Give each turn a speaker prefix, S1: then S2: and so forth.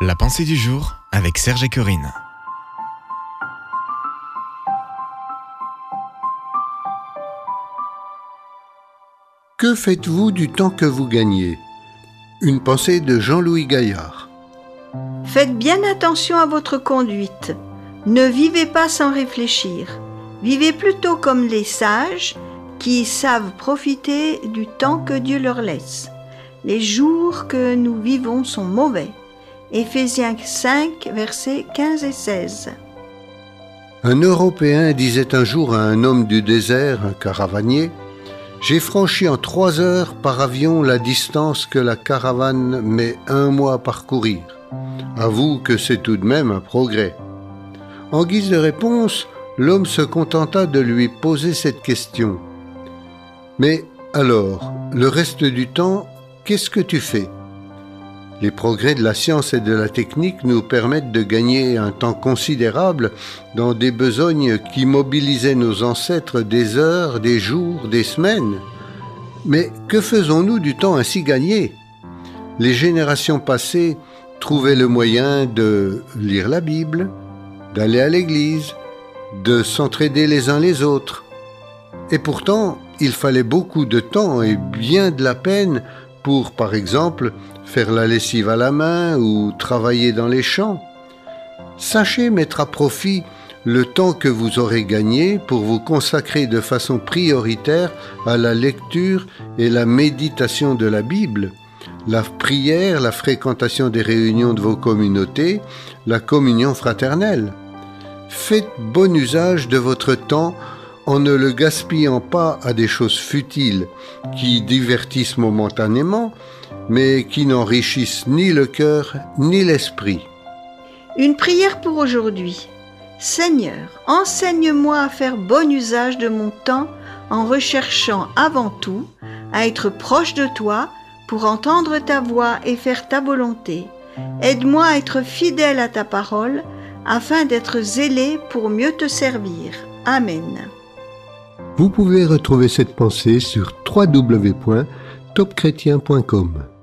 S1: La pensée du jour avec Serge et Corinne.
S2: Que faites-vous du temps que vous gagnez? Une pensée de Jean-Louis Gaillard.
S3: Faites bien attention à votre conduite. Ne vivez pas sans réfléchir. Vivez plutôt comme les sages qui savent profiter du temps que Dieu leur laisse. Les jours que nous vivons sont mauvais. Éphésiens 5, versets 15 et 16.
S2: Un Européen disait un jour à un homme du désert, un caravanier, J'ai franchi en trois heures par avion la distance que la caravane met un mois à parcourir. Avoue que c'est tout de même un progrès. En guise de réponse, l'homme se contenta de lui poser cette question. Mais alors, le reste du temps, qu'est-ce que tu fais? Les progrès de la science et de la technique nous permettent de gagner un temps considérable dans des besognes qui mobilisaient nos ancêtres des heures, des jours, des semaines. Mais que faisons-nous du temps ainsi gagné? Les générations passées trouvaient le moyen de lire la Bible, d'aller à l'église, de s'entraider les uns les autres. Et pourtant, il fallait beaucoup de temps et bien de la peine pour, par exemple, faire la lessive à la main ou travailler dans les champs. Sachez mettre à profit le temps que vous aurez gagné pour vous consacrer de façon prioritaire à la lecture et la méditation de la Bible, la prière, la fréquentation des réunions de vos communautés, la communion fraternelle. Faites bon usage de votre temps en ne le gaspillant pas à des choses futiles qui divertissent momentanément, mais qui n'enrichissent ni le cœur ni l'esprit.
S3: Une prière pour aujourd'hui. Seigneur, enseigne-moi à faire bon usage de mon temps en recherchant avant tout à être proche de toi pour entendre ta voix et faire ta volonté. Aide-moi à être fidèle à ta parole afin d'être zélé pour mieux te servir. Amen.
S2: Vous pouvez retrouver cette pensée sur www.topchrétien.com.